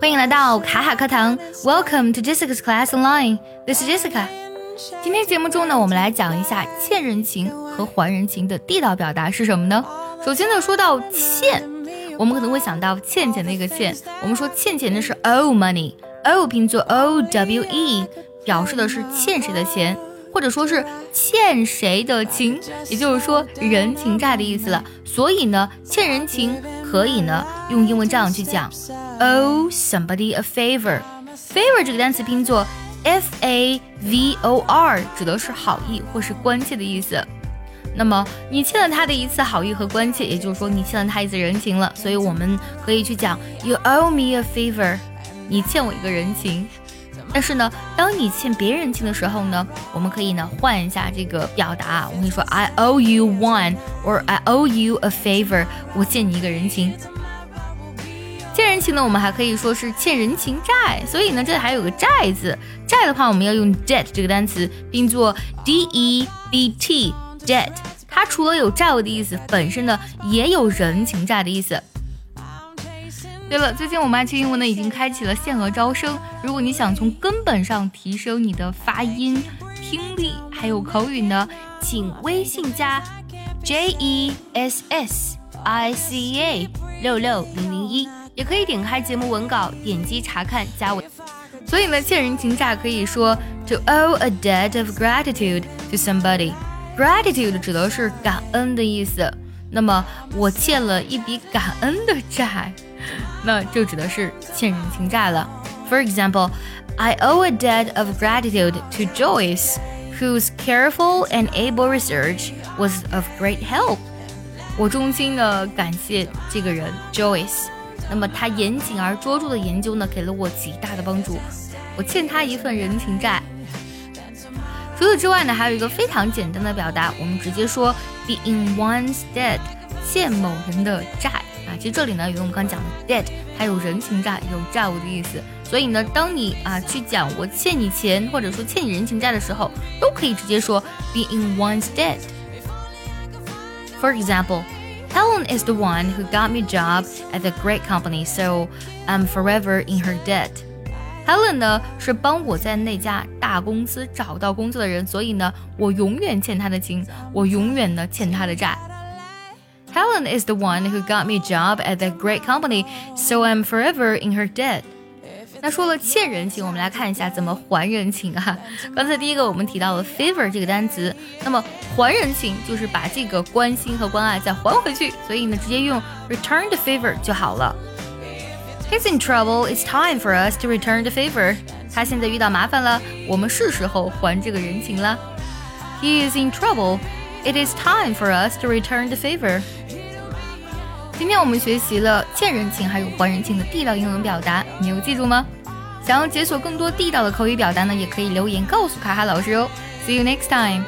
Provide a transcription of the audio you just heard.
欢迎来到卡卡课堂，Welcome to Jessica's Class Online. This is Jessica. 今天节目中呢，我们来讲一下欠人情和还人情的地道表达是什么呢？首先呢，说到欠，我们可能会想到欠钱的一个欠。我们说欠钱的是 owe money，o 拼作 o w e，表示的是欠谁的钱，或者说是欠谁的情，也就是说人情债的意思了。所以呢，欠人情。可以呢，用英文这样去讲，owe somebody a favor。favor 这个单词拼作 f a v o r，指的是好意或是关切的意思。那么你欠了他的一次好意和关切，也就是说你欠了他一次人情了，所以我们可以去讲，you owe me a favor，你欠我一个人情。但是呢，当你欠别人情的时候呢，我们可以呢换一下这个表达。我跟你说，I owe you one，or I owe you a favor，我欠你一个人情。欠人情呢，我们还可以说是欠人情债。所以呢，这里还有个债字，债的话我们要用 debt 这个单词，并作 d e b t，debt。它除了有债务的意思，本身呢也有人情债的意思。对了，最近我们爱趣英文呢已经开启了限额招生。如果你想从根本上提升你的发音、听力还有口语呢，请微信加 J E S S I C A 六六零零一，也可以点开节目文稿，点击查看加我。所以呢，欠人情债可以说 to owe a debt of gratitude to somebody。gratitude 指的是感恩的意思。那么我欠了一笔感恩的债。那就指的是欠人情债了。For example, I owe a debt of gratitude to Joyce, whose careful and able research was of great help. 我衷心的感谢这个人 Joyce，那么他严谨而卓著的研究呢，给了我极大的帮助。我欠他一份人情债。除此之外呢，还有一个非常简单的表达，我们直接说 be in one's debt，欠某人的债。啊其实这里呢，有我们刚讲的 debt，还有人情债，有债务的意思。所以呢，当你啊去讲我欠你钱，或者说欠你人情债的时候，都可以直接说 be in one's debt。For example, Helen is the one who got me a job at the great company, so I'm forever in her debt. Helen 呢是帮我在那家大公司找到工作的人，所以呢，我永远欠她的情，我永远呢欠她的债。Helen is the one who got me a job at that great company, so I'm forever in her debt. 那说了欠人情，我们来看一下怎么还人情啊。刚才第一个我们提到了 favor 这个单词，那么还人情就是把这个关心和关爱再还回去，所以呢直接用 return the favor 就好了。He's in trouble. It's time for us to return the favor. 他现在遇到麻烦了，我们是时候还这个人情了。He is in trouble. It is time for us to return the favor. 今天我们学习了欠人情还有还人情的地道英文表达，你有记住吗？想要解锁更多地道的口语表达呢，也可以留言告诉卡卡老师哦。See you next time.